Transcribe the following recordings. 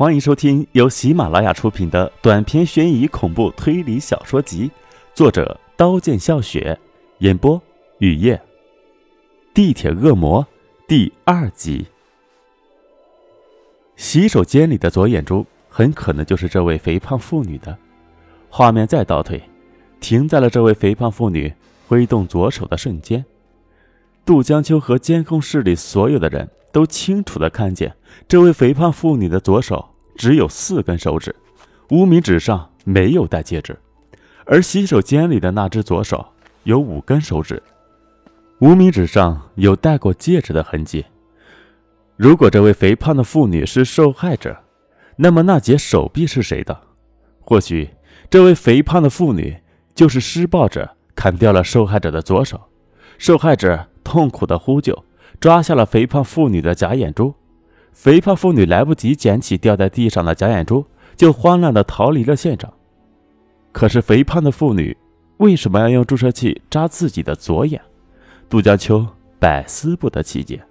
欢迎收听由喜马拉雅出品的短篇悬疑恐怖推理小说集，作者刀剑笑雪，演播雨夜。地铁恶魔第二集。洗手间里的左眼珠很可能就是这位肥胖妇女的。画面再倒退，停在了这位肥胖妇女挥动左手的瞬间。杜江秋和监控室里所有的人。都清楚的看见，这位肥胖妇女的左手只有四根手指，无名指上没有戴戒指，而洗手间里的那只左手有五根手指，无名指上有戴过戒指的痕迹。如果这位肥胖的妇女是受害者，那么那截手臂是谁的？或许这位肥胖的妇女就是施暴者砍掉了受害者的左手，受害者痛苦的呼救。抓下了肥胖妇女的假眼珠，肥胖妇女来不及捡起掉在地上的假眼珠，就慌乱的逃离了现场。可是肥胖的妇女为什么要用注射器扎自己的左眼？杜江秋百思不得其解。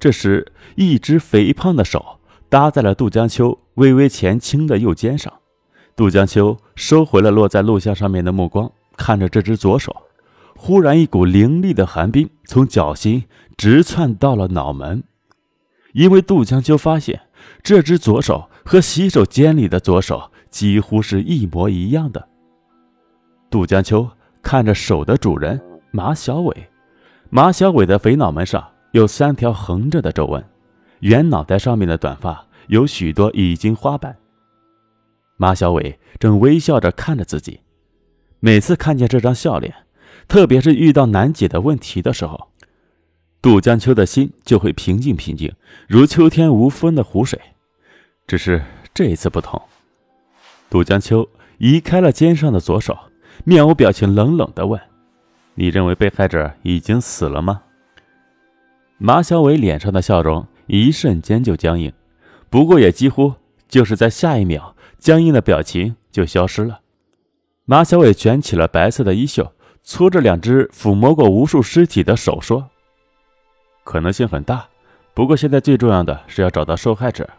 这时，一只肥胖的手搭在了杜江秋微微前倾的右肩上，杜江秋收回了落在录像上面的目光，看着这只左手。忽然，一股凌厉的寒冰从脚心直窜到了脑门，因为杜江秋发现这只左手和洗手间里的左手几乎是一模一样的。杜江秋看着手的主人马小伟，马小伟的肥脑门上有三条横着的皱纹，圆脑袋上面的短发有许多已经花白。马小伟正微笑着看着自己，每次看见这张笑脸。特别是遇到难解的问题的时候，杜江秋的心就会平静平静，如秋天无风的湖水。只是这一次不同，杜江秋移开了肩上的左手，面无表情，冷冷地问：“你认为被害者已经死了吗？”马小伟脸上的笑容一瞬间就僵硬，不过也几乎就是在下一秒，僵硬的表情就消失了。马小伟卷起了白色的衣袖。搓着两只抚摸过无数尸体的手说：“可能性很大，不过现在最重要的是要找到受害者。”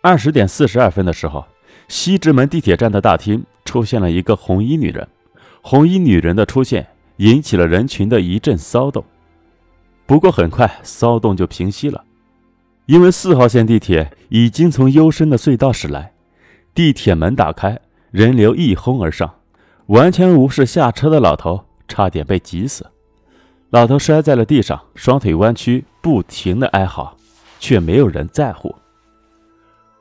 二十点四十二分的时候，西直门地铁站的大厅出现了一个红衣女人。红衣女人的出现引起了人群的一阵骚动，不过很快骚动就平息了，因为四号线地铁已经从幽深的隧道驶来，地铁门打开，人流一哄而上。完全无视下车的老头，差点被挤死。老头摔在了地上，双腿弯曲，不停的哀嚎，却没有人在乎。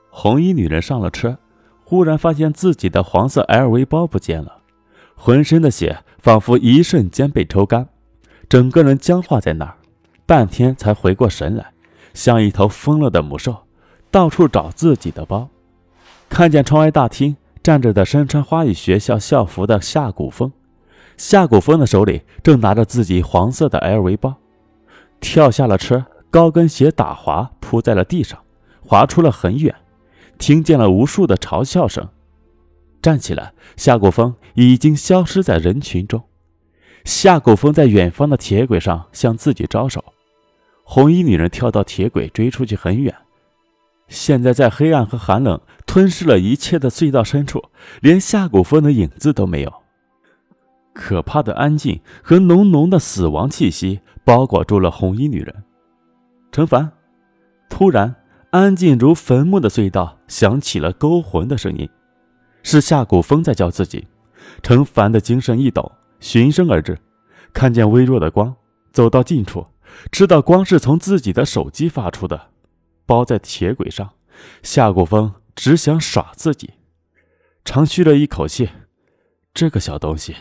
红衣女人上了车，忽然发现自己的黄色 LV 包不见了，浑身的血仿佛一瞬间被抽干，整个人僵化在那儿，半天才回过神来，像一头疯了的母兽，到处找自己的包，看见窗外大厅。站着的身穿花语学校校服的夏古风，夏古风的手里正拿着自己黄色的 LV 包，跳下了车，高跟鞋打滑扑在了地上，滑出了很远，听见了无数的嘲笑声。站起来，夏古风已经消失在人群中。夏古风在远方的铁轨上向自己招手，红衣女人跳到铁轨追出去很远。现在在黑暗和寒冷吞噬了一切的隧道深处，连夏古风的影子都没有。可怕的安静和浓浓的死亡气息包裹住了红衣女人。陈凡，突然，安静如坟墓的隧道响起了勾魂的声音，是夏古风在叫自己。陈凡的精神一抖，循声而至，看见微弱的光，走到近处，知道光是从自己的手机发出的。包在铁轨上，夏古风只想耍自己，长吁了一口气。这个小东西，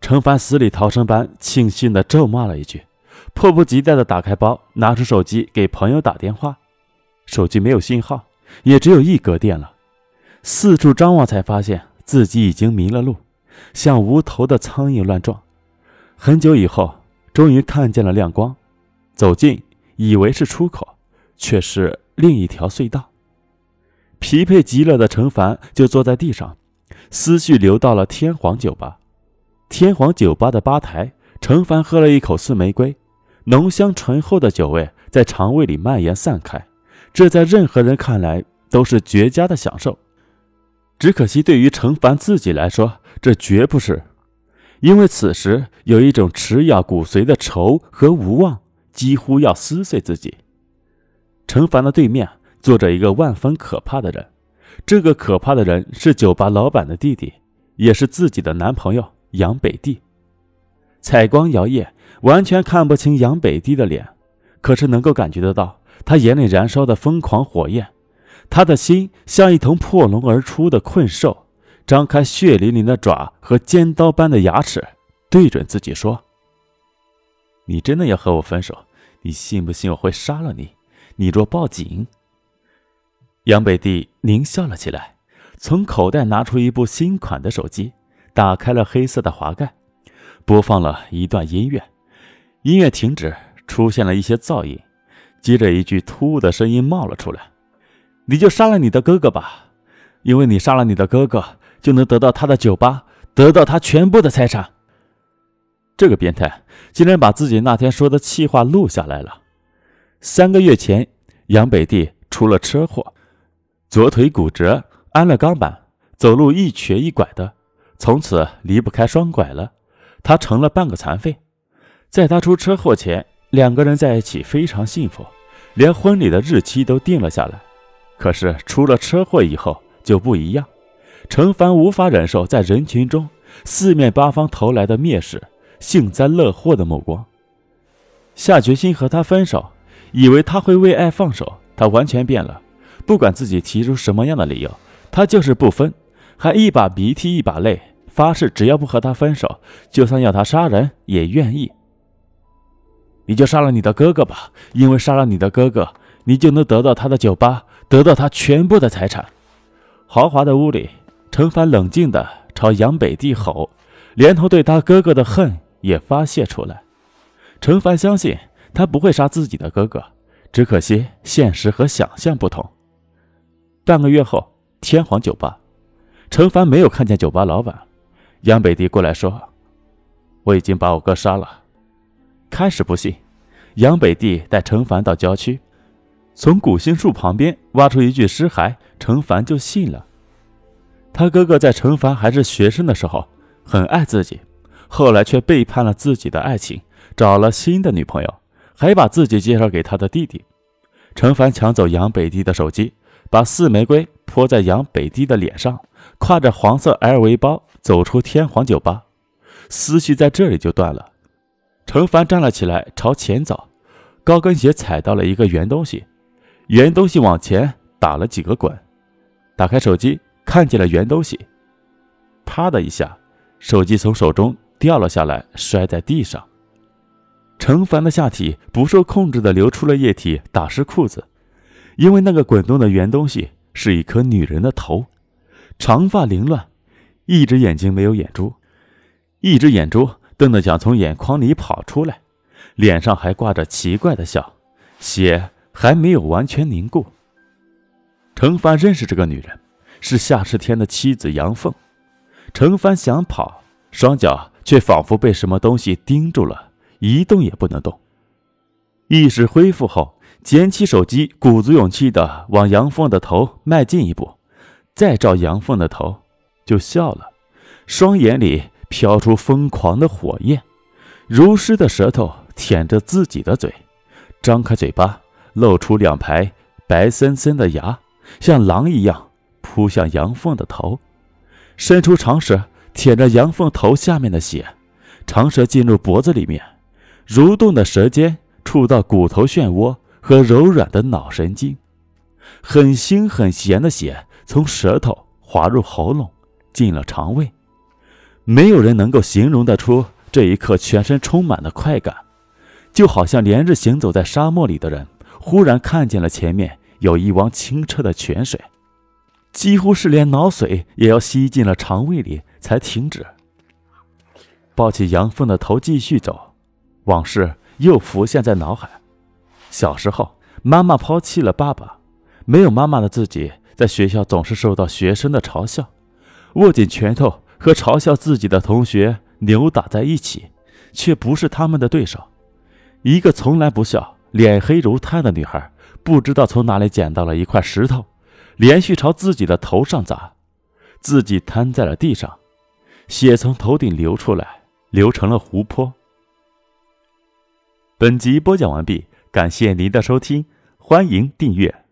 程凡死里逃生般庆幸的咒骂了一句，迫不及待的打开包，拿出手机给朋友打电话。手机没有信号，也只有一格电了。四处张望，才发现自己已经迷了路，像无头的苍蝇乱撞。很久以后，终于看见了亮光，走近，以为是出口。却是另一条隧道。疲惫极了的陈凡就坐在地上，思绪流到了天皇酒吧。天皇酒吧的吧台，陈凡喝了一口四玫瑰，浓香醇厚的酒味在肠胃里蔓延散开，这在任何人看来都是绝佳的享受。只可惜，对于程凡自己来说，这绝不是，因为此时有一种持咬骨髓的愁和无望，几乎要撕碎自己。程凡的对面坐着一个万分可怕的人，这个可怕的人是酒吧老板的弟弟，也是自己的男朋友杨北地。采光摇曳，完全看不清杨北地的脸，可是能够感觉得到他眼里燃烧的疯狂火焰。他的心像一头破笼而出的困兽，张开血淋淋的爪和尖刀般的牙齿，对准自己说：“你真的要和我分手？你信不信我会杀了你？你若报警……”杨北地狞笑了起来，从口袋拿出一部新款的手机，打开了黑色的滑盖，播放了一段音乐。音乐停止，出现了一些噪音，接着一句突兀的声音冒了出来。你就杀了你的哥哥吧，因为你杀了你的哥哥，就能得到他的酒吧，得到他全部的财产。这个变态竟然把自己那天说的气话录下来了。三个月前，杨北地出了车祸，左腿骨折，安了钢板，走路一瘸一拐的，从此离不开双拐了。他成了半个残废。在他出车祸前，两个人在一起非常幸福，连婚礼的日期都定了下来。可是出了车祸以后就不一样，程凡无法忍受在人群中四面八方投来的蔑视、幸灾乐祸的目光，下决心和他分手，以为他会为爱放手，他完全变了，不管自己提出什么样的理由，他就是不分，还一把鼻涕一把泪，发誓只要不和他分手，就算要他杀人也愿意。你就杀了你的哥哥吧，因为杀了你的哥哥，你就能得到他的酒吧。得到他全部的财产。豪华的屋里，陈凡冷静地朝杨北地吼，连同对他哥哥的恨也发泄出来。陈凡相信他不会杀自己的哥哥，只可惜现实和想象不同。半个月后，天皇酒吧，陈凡没有看见酒吧老板。杨北地过来说：“我已经把我哥杀了。”开始不信，杨北地带陈凡到郊区。从古杏树旁边挖出一具尸骸，陈凡就信了。他哥哥在陈凡还是学生的时候很爱自己，后来却背叛了自己的爱情，找了新的女朋友，还把自己介绍给他的弟弟。陈凡抢走杨北地的手机，把四玫瑰泼在杨北地的脸上，挎着黄色 LV 包走出天皇酒吧，思绪在这里就断了。程凡站了起来，朝前走，高跟鞋踩到了一个圆东西。圆东西往前打了几个滚，打开手机，看见了圆东西，啪的一下，手机从手中掉了下来，摔在地上。程凡的下体不受控制的流出了液体，打湿裤子，因为那个滚动的圆东西是一颗女人的头，长发凌乱，一只眼睛没有眼珠，一只眼珠瞪得想从眼眶里跑出来，脸上还挂着奇怪的笑，血。还没有完全凝固。程帆认识这个女人，是夏世天的妻子杨凤。程帆想跑，双脚却仿佛被什么东西钉住了，一动也不能动。意识恢复后，捡起手机，鼓足勇气的往杨凤的头迈进一步，再照杨凤的头，就笑了，双眼里飘出疯狂的火焰，如湿的舌头舔着自己的嘴，张开嘴巴。露出两排白森森的牙，像狼一样扑向杨凤的头，伸出长舌舔着杨凤头下面的血，长舌进入脖子里面，蠕动的舌尖触到骨头漩涡和柔软的脑神经，很腥很咸的血从舌头滑入喉咙，进了肠胃。没有人能够形容得出这一刻全身充满了快感，就好像连日行走在沙漠里的人。忽然看见了前面有一汪清澈的泉水，几乎是连脑髓也要吸进了肠胃里才停止。抱起杨凤的头继续走，往事又浮现在脑海。小时候，妈妈抛弃了爸爸，没有妈妈的自己在学校总是受到学生的嘲笑，握紧拳头和嘲笑自己的同学扭打在一起，却不是他们的对手。一个从来不笑。脸黑如炭的女孩，不知道从哪里捡到了一块石头，连续朝自己的头上砸，自己瘫在了地上，血从头顶流出来，流成了湖泊。本集播讲完毕，感谢您的收听，欢迎订阅。